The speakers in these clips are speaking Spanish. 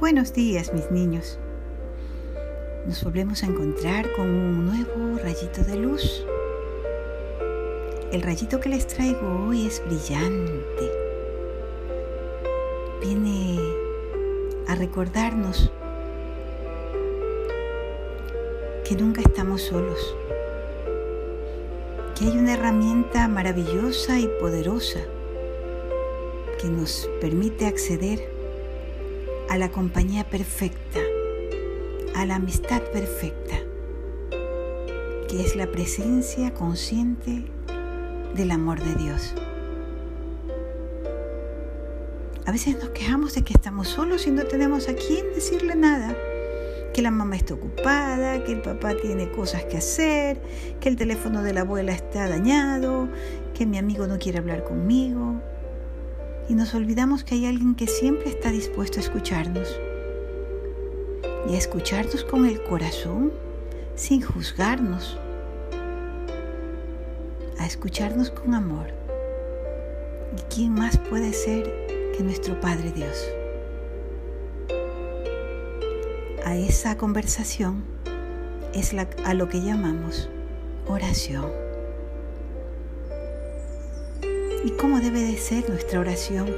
Buenos días, mis niños. Nos volvemos a encontrar con un nuevo rayito de luz. El rayito que les traigo hoy es brillante. Viene a recordarnos que nunca estamos solos, que hay una herramienta maravillosa y poderosa que nos permite acceder a la compañía perfecta, a la amistad perfecta, que es la presencia consciente del amor de Dios. A veces nos quejamos de que estamos solos y no tenemos a quién decirle nada. Que la mamá está ocupada, que el papá tiene cosas que hacer, que el teléfono de la abuela está dañado, que mi amigo no quiere hablar conmigo y nos olvidamos que hay alguien que siempre está dispuesto a escucharnos y a escucharnos con el corazón sin juzgarnos, a escucharnos con amor. ¿Y quién más puede ser que nuestro Padre Dios? A esa conversación es a lo que llamamos oración y cómo debe de ser nuestra oración.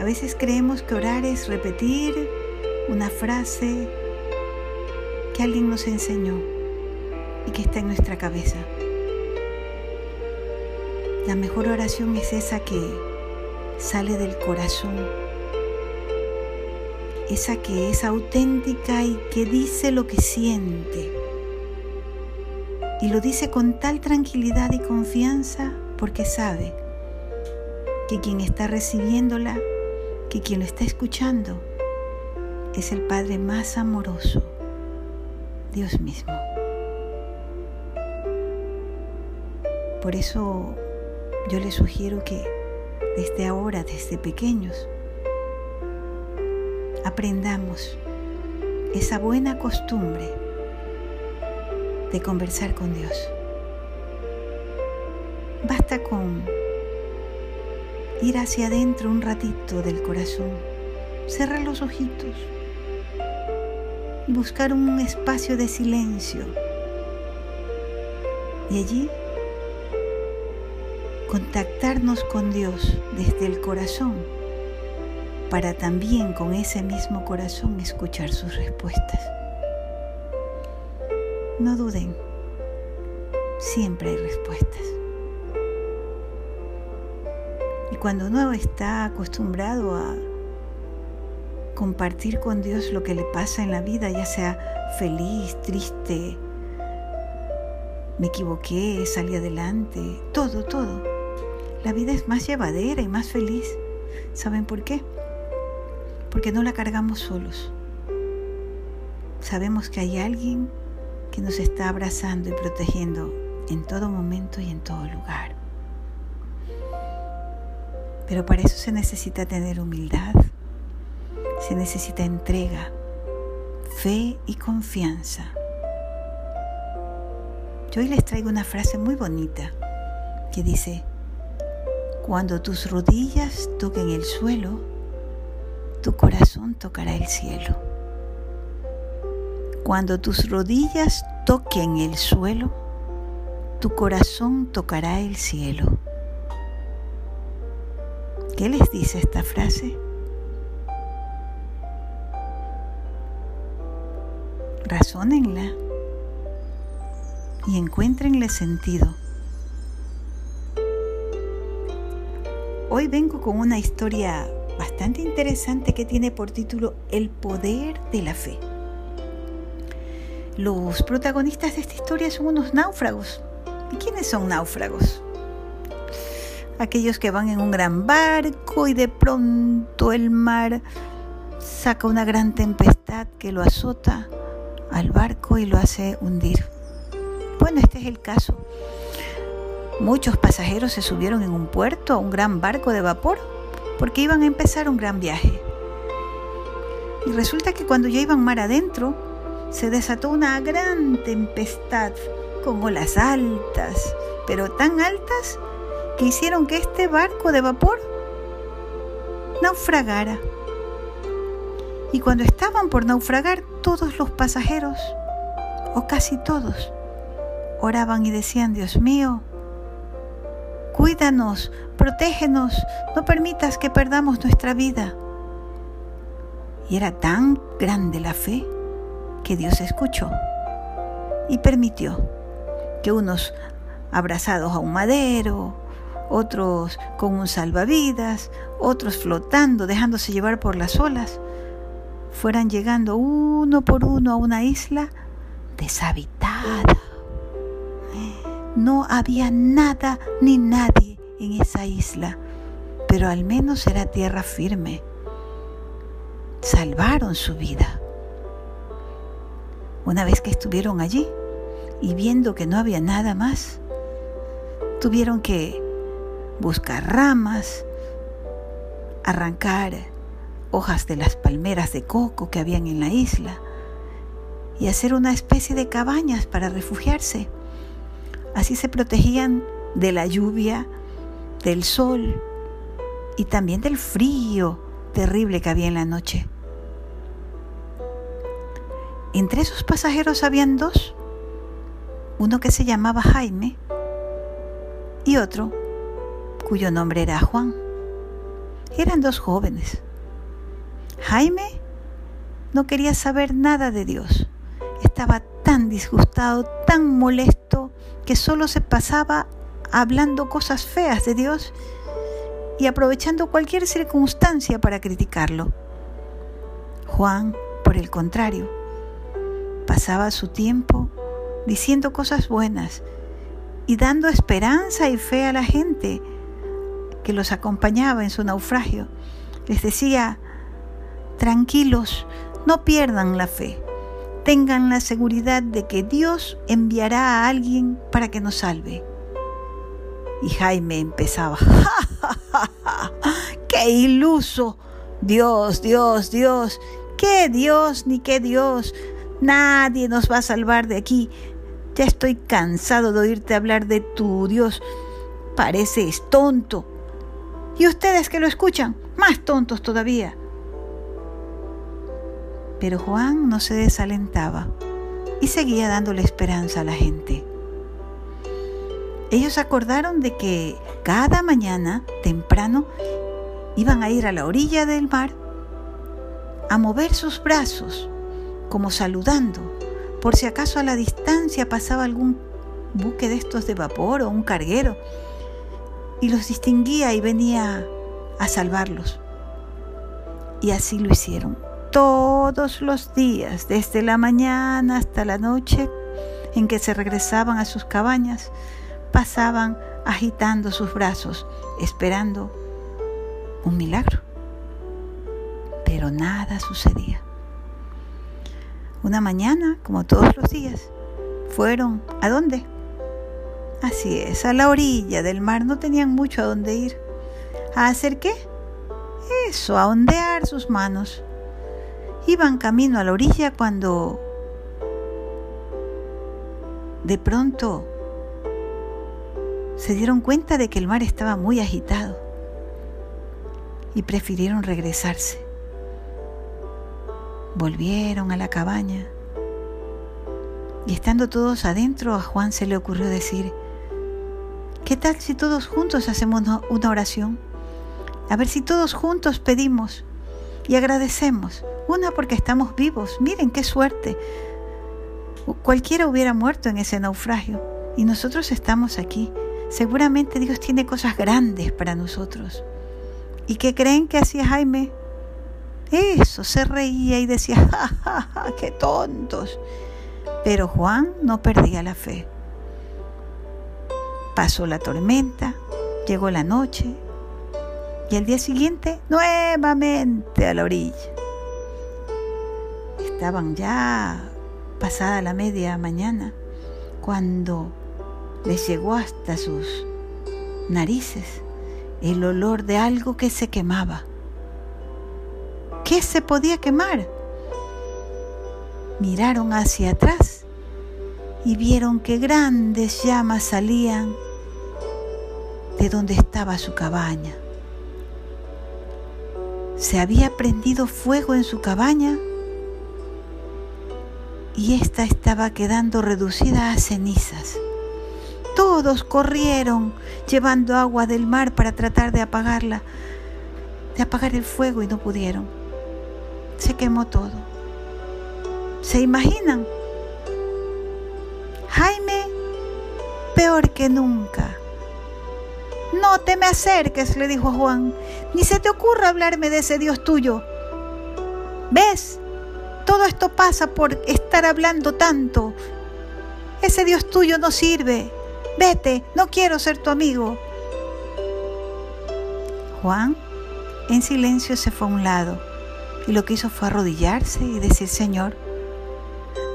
A veces creemos que orar es repetir una frase que alguien nos enseñó y que está en nuestra cabeza. La mejor oración es esa que sale del corazón, esa que es auténtica y que dice lo que siente y lo dice con tal tranquilidad y confianza porque sabe que quien está recibiéndola, que quien lo está escuchando, es el Padre más amoroso, Dios mismo. Por eso yo les sugiero que desde ahora, desde pequeños, aprendamos esa buena costumbre de conversar con Dios. Basta con ir hacia adentro un ratito del corazón, cerrar los ojitos y buscar un espacio de silencio. Y allí contactarnos con Dios desde el corazón para también con ese mismo corazón escuchar sus respuestas. No duden, siempre hay respuestas. Y cuando uno está acostumbrado a compartir con Dios lo que le pasa en la vida, ya sea feliz, triste, me equivoqué, salí adelante, todo, todo, la vida es más llevadera y más feliz. ¿Saben por qué? Porque no la cargamos solos. Sabemos que hay alguien que nos está abrazando y protegiendo en todo momento y en todo lugar. Pero para eso se necesita tener humildad, se necesita entrega, fe y confianza. Yo hoy les traigo una frase muy bonita que dice, cuando tus rodillas toquen el suelo, tu corazón tocará el cielo. Cuando tus rodillas toquen el suelo, tu corazón tocará el cielo. ¿Qué les dice esta frase? Razónenla y encuéntrenle sentido. Hoy vengo con una historia bastante interesante que tiene por título El poder de la fe. Los protagonistas de esta historia son unos náufragos. ¿Y quiénes son náufragos? Aquellos que van en un gran barco y de pronto el mar saca una gran tempestad que lo azota al barco y lo hace hundir. Bueno, este es el caso. Muchos pasajeros se subieron en un puerto a un gran barco de vapor porque iban a empezar un gran viaje. Y resulta que cuando ya iban mar adentro, se desató una gran tempestad con olas altas, pero tan altas que hicieron que este barco de vapor naufragara Y cuando estaban por naufragar, todos los pasajeros, o casi todos, oraban y decían, Dios mío, cuídanos, protégenos, no permitas que perdamos nuestra vida. Y era tan grande la fe que Dios escuchó y permitió que unos abrazados a un madero, otros con un salvavidas, otros flotando, dejándose llevar por las olas, fueran llegando uno por uno a una isla deshabitada. No había nada ni nadie en esa isla, pero al menos era tierra firme. Salvaron su vida. Una vez que estuvieron allí y viendo que no había nada más, tuvieron que buscar ramas, arrancar hojas de las palmeras de coco que habían en la isla y hacer una especie de cabañas para refugiarse. Así se protegían de la lluvia, del sol y también del frío terrible que había en la noche. Entre esos pasajeros habían dos, uno que se llamaba Jaime y otro cuyo nombre era Juan. Eran dos jóvenes. Jaime no quería saber nada de Dios. Estaba tan disgustado, tan molesto, que solo se pasaba hablando cosas feas de Dios y aprovechando cualquier circunstancia para criticarlo. Juan, por el contrario, pasaba su tiempo diciendo cosas buenas y dando esperanza y fe a la gente que los acompañaba en su naufragio. Les decía, tranquilos, no pierdan la fe, tengan la seguridad de que Dios enviará a alguien para que nos salve. Y Jaime empezaba, ¡qué iluso! Dios, Dios, Dios, qué Dios ni qué Dios, nadie nos va a salvar de aquí. Ya estoy cansado de oírte hablar de tu Dios. Pareces tonto. Y ustedes que lo escuchan, más tontos todavía. Pero Juan no se desalentaba y seguía dándole esperanza a la gente. Ellos acordaron de que cada mañana, temprano, iban a ir a la orilla del mar a mover sus brazos, como saludando por si acaso a la distancia pasaba algún buque de estos de vapor o un carguero, y los distinguía y venía a salvarlos. Y así lo hicieron todos los días, desde la mañana hasta la noche en que se regresaban a sus cabañas, pasaban agitando sus brazos, esperando un milagro. Pero nada sucedía. Una mañana, como todos los días, fueron ¿a dónde? Así es, a la orilla del mar. No tenían mucho a dónde ir. ¿A hacer qué? Eso, a ondear sus manos. Iban camino a la orilla cuando de pronto se dieron cuenta de que el mar estaba muy agitado y prefirieron regresarse. Volvieron a la cabaña y estando todos adentro a Juan se le ocurrió decir, ¿qué tal si todos juntos hacemos una oración? A ver si todos juntos pedimos y agradecemos. Una porque estamos vivos, miren qué suerte. Cualquiera hubiera muerto en ese naufragio y nosotros estamos aquí. Seguramente Dios tiene cosas grandes para nosotros. ¿Y qué creen que hacía Jaime? Eso, se reía y decía, ¡Ja, ja, ja, qué tontos. Pero Juan no perdía la fe. Pasó la tormenta, llegó la noche y al día siguiente nuevamente a la orilla. Estaban ya pasada la media mañana cuando les llegó hasta sus narices el olor de algo que se quemaba qué se podía quemar? Miraron hacia atrás y vieron que grandes llamas salían de donde estaba su cabaña. se había prendido fuego en su cabaña y ésta estaba quedando reducida a cenizas. Todos corrieron llevando agua del mar para tratar de apagarla, de apagar el fuego y no pudieron. Se quemó todo. ¿Se imaginan? Jaime, peor que nunca. No te me acerques, le dijo Juan, ni se te ocurra hablarme de ese Dios tuyo. ¿Ves? Todo esto pasa por estar hablando tanto. Ese Dios tuyo no sirve. Vete, no quiero ser tu amigo. Juan, en silencio, se fue a un lado y lo que hizo fue arrodillarse y decir, Señor,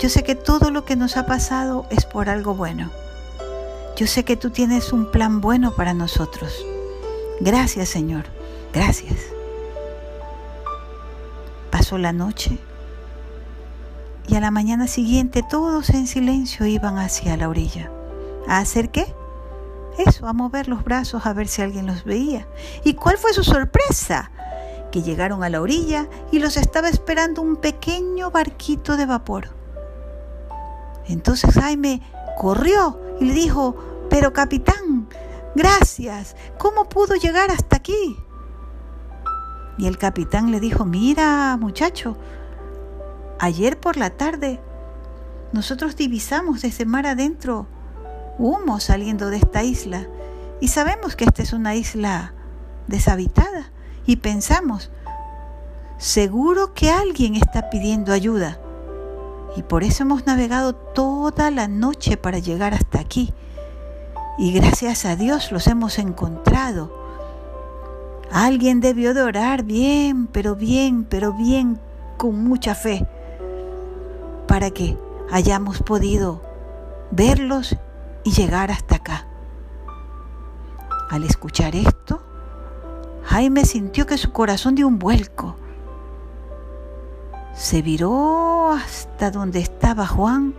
yo sé que todo lo que nos ha pasado es por algo bueno. Yo sé que tú tienes un plan bueno para nosotros. Gracias, Señor. Gracias. Pasó la noche y a la mañana siguiente todos en silencio iban hacia la orilla. ¿A hacer qué? Eso, a mover los brazos a ver si alguien los veía. ¿Y cuál fue su sorpresa? Que llegaron a la orilla y los estaba esperando un pequeño barquito de vapor. Entonces Jaime corrió y le dijo, pero capitán, gracias, ¿cómo pudo llegar hasta aquí? Y el capitán le dijo, mira muchacho, ayer por la tarde nosotros divisamos desde mar adentro humo saliendo de esta isla y sabemos que esta es una isla deshabitada y pensamos, seguro que alguien está pidiendo ayuda y por eso hemos navegado toda la noche para llegar hasta aquí. Y gracias a Dios los hemos encontrado. Alguien debió de orar bien, pero bien, pero bien, con mucha fe, para que hayamos podido verlos y llegar hasta acá. Al escuchar esto, Jaime sintió que su corazón dio un vuelco se viró hasta donde estaba Juan,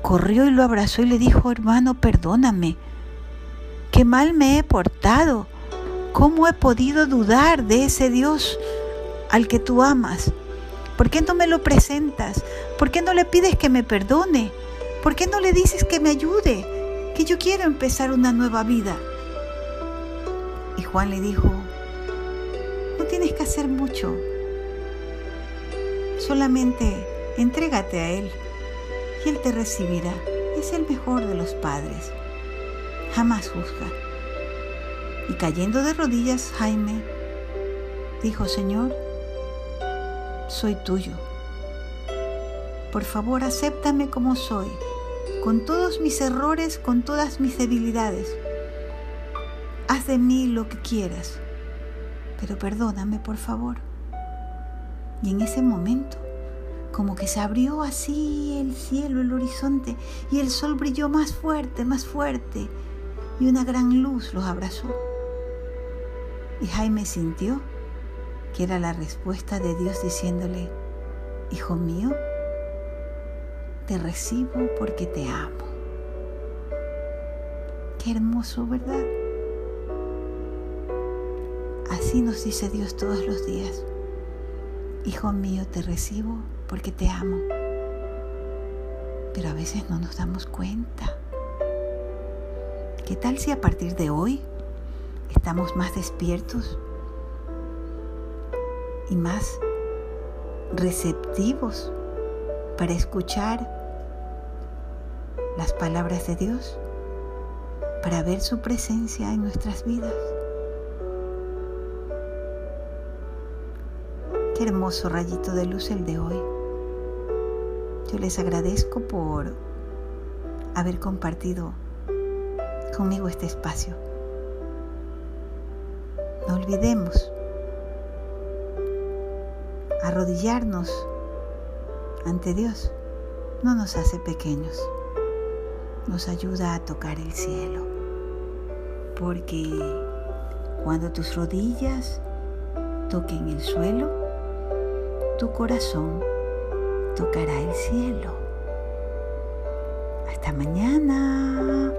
corrió y lo abrazó y le dijo, hermano, perdóname, qué mal me he portado, cómo he podido dudar de ese Dios al que tú amas. ¿Por qué no me lo presentas? ¿Por qué no le pides que me perdone? ¿Por qué no le dices que me ayude? Que yo quiero empezar una nueva vida. Juan le dijo, no tienes que hacer mucho. Solamente entrégate a Él y Él te recibirá. Es el mejor de los padres. Jamás juzga. Y cayendo de rodillas, Jaime dijo, Señor, soy tuyo. Por favor, acéptame como soy, con todos mis errores, con todas mis debilidades. Haz de mí lo que quieras, pero perdóname, por favor. Y en ese momento, como que se abrió así el cielo, el horizonte, y el sol brilló más fuerte, más fuerte, y una gran luz los abrazó. Y Jaime sintió que era la respuesta de Dios diciéndole, Hijo mío, te recibo porque te amo. Qué hermoso, ¿verdad? Así nos dice Dios todos los días. Hijo mío, te recibo porque te amo. Pero a veces no nos damos cuenta. ¿Qué tal si a partir de hoy estamos más despiertos y más receptivos para escuchar las palabras de Dios, para ver su presencia en nuestras vidas? Qué hermoso rayito de luz el de hoy. Yo les agradezco por haber compartido conmigo este espacio. No olvidemos arrodillarnos ante Dios. No nos hace pequeños, nos ayuda a tocar el cielo. Porque cuando tus rodillas toquen el suelo, tu corazón tocará el cielo. Hasta mañana.